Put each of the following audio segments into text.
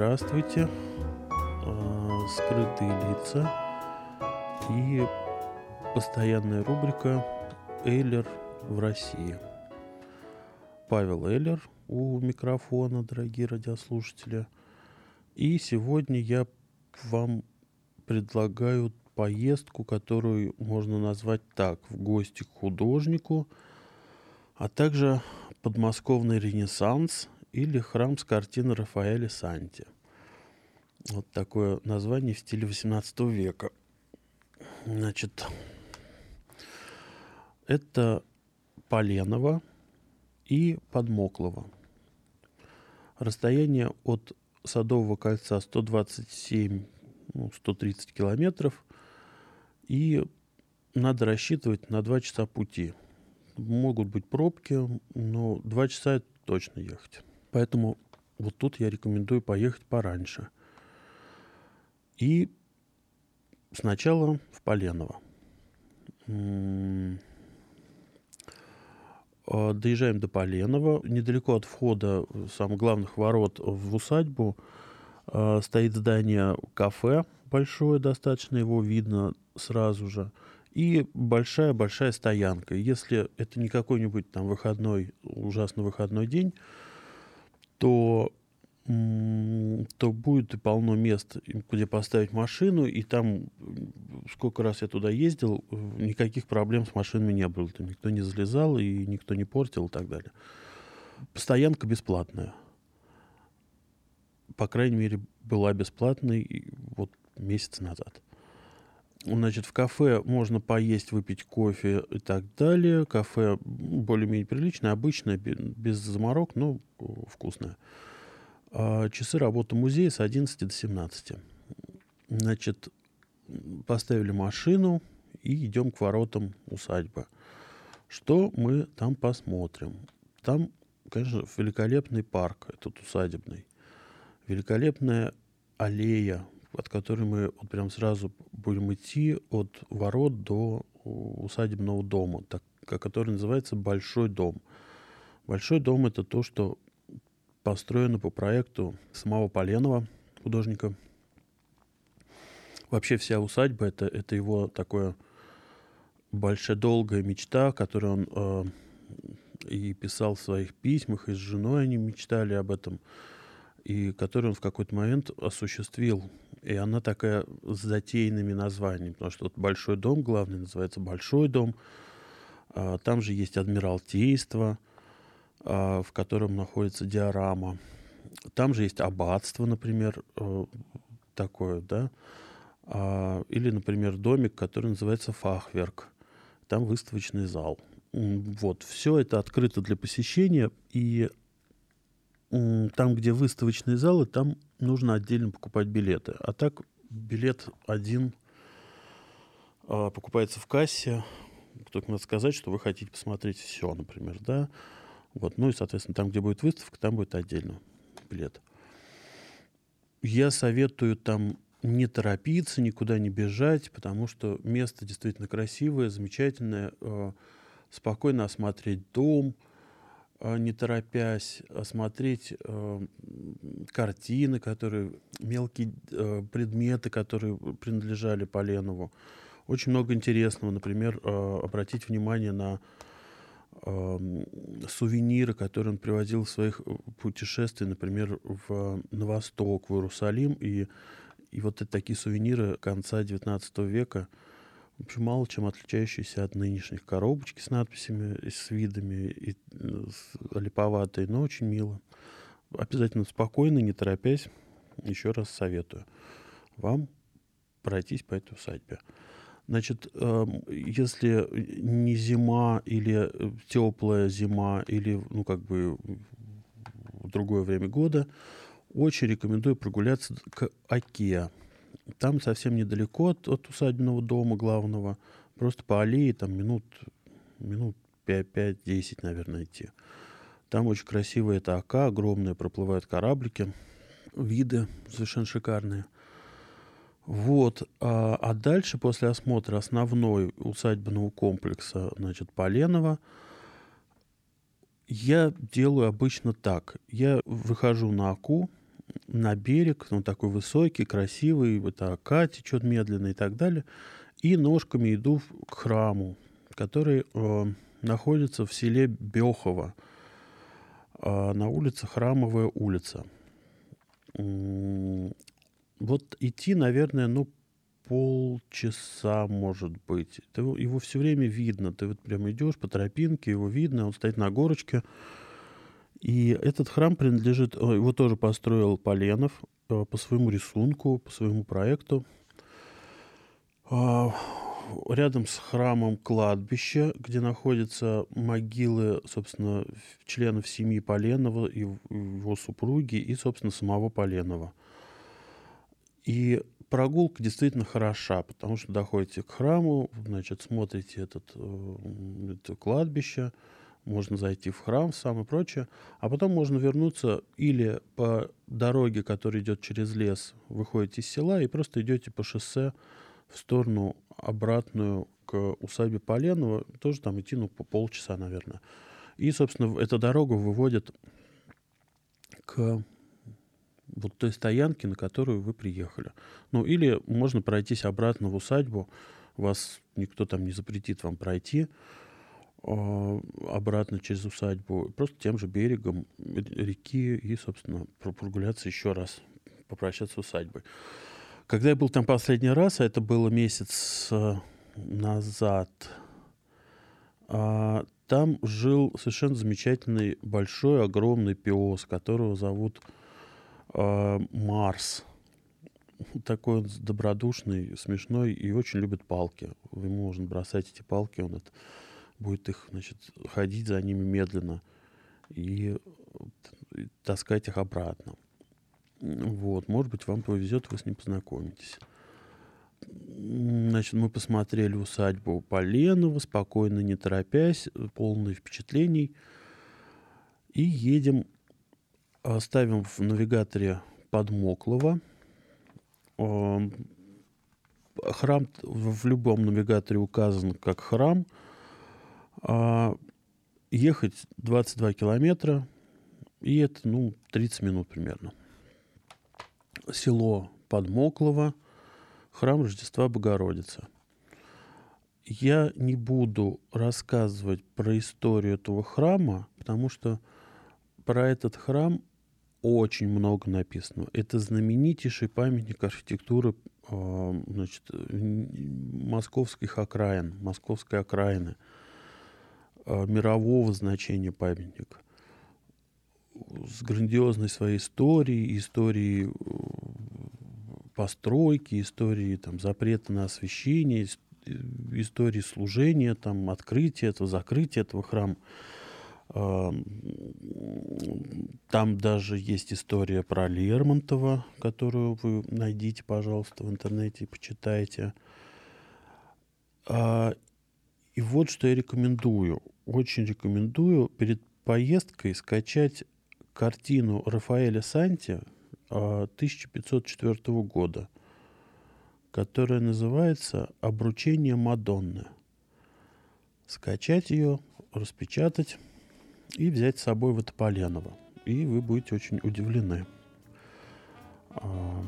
здравствуйте, А, скрытые лица и постоянная рубрика Эйлер в России. Павел Эйлер у микрофона, дорогие радиослушатели. И сегодня я вам предлагаю поездку, которую можно назвать так, в гости к художнику, а также подмосковный ренессанс или храм с картины Рафаэля Санти. Вот такое название в стиле 18 века. Значит, это Поленово и Подмоклово. Расстояние от Садового кольца 127, ну, 130 километров. И надо рассчитывать на 2 часа пути. Могут быть пробки, но 2 часа точно ехать. Поэтому вот тут я рекомендую поехать пораньше. И сначала в Поленово. А, Доезжаем до Поленова. Недалеко от входа э, самых главных ворот в усадьбу а, стоит здание кафе большое достаточно, его видно сразу же. И большая-большая стоянка. Если это не какой-нибудь там выходной, ужасно выходной день, то, то будет полно мест, где поставить машину, и там, сколько раз я туда ездил, э, никаких проблем с машинами не было. Там никто не залезал, и никто не портил, и так далее. Стоянка бесплатная. По крайней мере, была бесплатной вот месяц назад. Значит, в кафе можно поесть, выпить кофе и так далее. Кафе более-менее приличное, обычное, бе- без заморок, но э, вкусное. А Часы работы музея с 11 до 17. Значит, поставили машину и идем к воротам усадьбы. Что мы там посмотрим? Там, конечно, великолепный парк, этот усадебный. Великолепная аллея, от которой мы вот прям сразу будем идти от ворот до усадебного дома, так, который называется Большой дом. Большой дом это то, что построено по проекту самого Поленова, художника. Вообще вся усадьба это, это его такое большая долгая мечта, которую он э, и писал в своих письмах, и с женой они мечтали об этом, и которую он в какой-то момент осуществил. И она такая с затейными названиями, потому что вот большой дом главный называется Большой дом, а, там же есть Адмиралтейство, а, в котором находится диорама. Там же есть аббатство, например, э, такое, да, А, или, например, домик, который называется Фахверк. Там выставочный зал. Вот, все это открыто для посещения, и там, где выставочные залы, там нужно отдельно покупать билеты. А так билет один а, покупается в кассе. Только надо сказать, что вы хотите посмотреть все, например, да. Вот, ну и, соответственно, там, где будет выставка, там будет отдельно билет. Я советую там не торопиться, никуда не бежать, потому что место действительно красивое, замечательное. э, Спокойно осмотреть дом, э, не торопясь, осмотреть э, картины, которые, мелкие э, предметы, которые принадлежали Поленову. Очень много интересного. Например, э, обратить внимание на сувениры, которые он привозил в своих э, путешествиях, например, в, на восток, в Иерусалим. И, и вот это такие сувениры конца XIX века, в общем, мало чем отличающиеся от нынешних коробочки с надписями, с видами, и э, с- липоватые, но очень мило. Обязательно спокойно, не торопясь, еще раз советую вам пройтись по этой усадьбе. Значит, эм, если не зима или теплая зима, или, ну, как бы другое время года, очень рекомендую прогуляться к Оке. Там совсем недалеко от, от усадебного дома главного, просто по аллее, там минут, минут 5-10, наверное, идти. Там очень красивая эта Ока, огромная, проплывают кораблики, виды совершенно шикарные. Вот. А, а дальше, после осмотра основной усадебного комплекса, значит, Поленова, я делаю обычно так. Я выхожу на Аку, на берег, он такой высокий, красивый, это Ака течет медленно и так далее, и ножками иду к храму, который э, находится в селе Бехово, э, на улице Храмовая улица. Вот идти, наверное, ну, полчаса, может быть. Ты, его все время видно. Ты вот прям идешь по тропинке, его видно, он стоит на горочке. И этот храм принадлежит, его тоже построил Поленов э, по своему рисунку, по своему проекту. А, рядом с храмом кладбище, где находятся могилы, собственно, членов семьи Поленова, его супруги, и, собственно, самого Поленова. И прогулка действительно хороша, потому что доходите к храму, значит, смотрите этот, э, это кладбище, можно зайти в храм сам и прочее, а потом можно вернуться или по дороге, которая идет через лес, выходите из села и просто идете по шоссе в сторону обратную к усадьбе Поленова, тоже там идти, ну, по полчаса, наверное. И, собственно, эта дорога выводит к вот той стоянке, на которую вы приехали. Ну, или можно пройтись обратно в усадьбу, вас никто там не запретит вам пройти обратно через усадьбу, просто тем же берегом реки и, собственно, прогуляться еще раз, попрощаться с усадьбой. Когда я был там последний раз, а это было месяц э, назад, э, там жил совершенно замечательный большой, огромный пес, которого зовут э, Марс. Такой он добродушный, смешной и очень любит палки. Ему можно бросать эти палки, он это, будет их, значит, ходить за ними медленно и, и таскать их обратно. Вот, может быть, вам повезет, вы с ним познакомитесь. Значит, мы посмотрели усадьбу Поленова, спокойно, не торопясь, полные впечатлений. И едем ставим в навигаторе Подмоклова. Храм в любом навигаторе указан как храм. А, ехать 22 километра, и это, ну, 30 минут примерно. Село Подмоклово, храм Рождества Богородицы. Я не буду рассказывать про историю этого храма, потому что про этот храм очень много написано. Это знаменитейший памятник архитектуры э, значит, московских окраин, московской окраины, мирового значения памятник с грандиозной своей историей, историей э, постройки, историей там, запрета на освещение, истории служения, там, открытия этого, закрытия этого храма. Там даже есть история про Лермонтова, которую вы найдите, пожалуйста, в интернете и почитайте. А, и вот что я рекомендую. Очень рекомендую перед поездкой скачать картину Рафаэля Санти 1504 а, года, которая называется «Обручение Мадонны». Скачать ее, распечатать и взять с собой в Тополяново. И вы будете очень удивлены. А,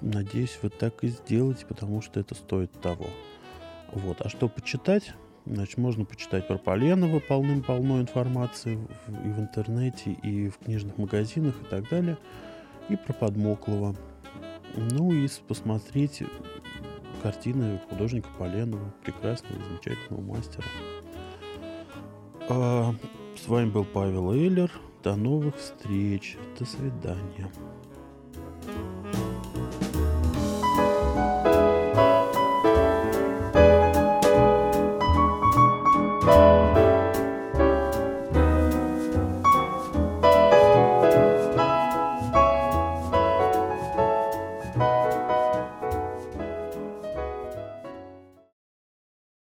надеюсь, вы так и сделаете, потому что это стоит того. Вот. А что почитать? Значит, можно почитать про Поленова полным-полно информации в, и в интернете, и в книжных магазинах и так далее. И про Подмоклова. Ну и посмотреть картины художника Поленова, прекрасного, замечательного мастера. А, с вами был Павел Эйлер. До новых встреч. До свидания.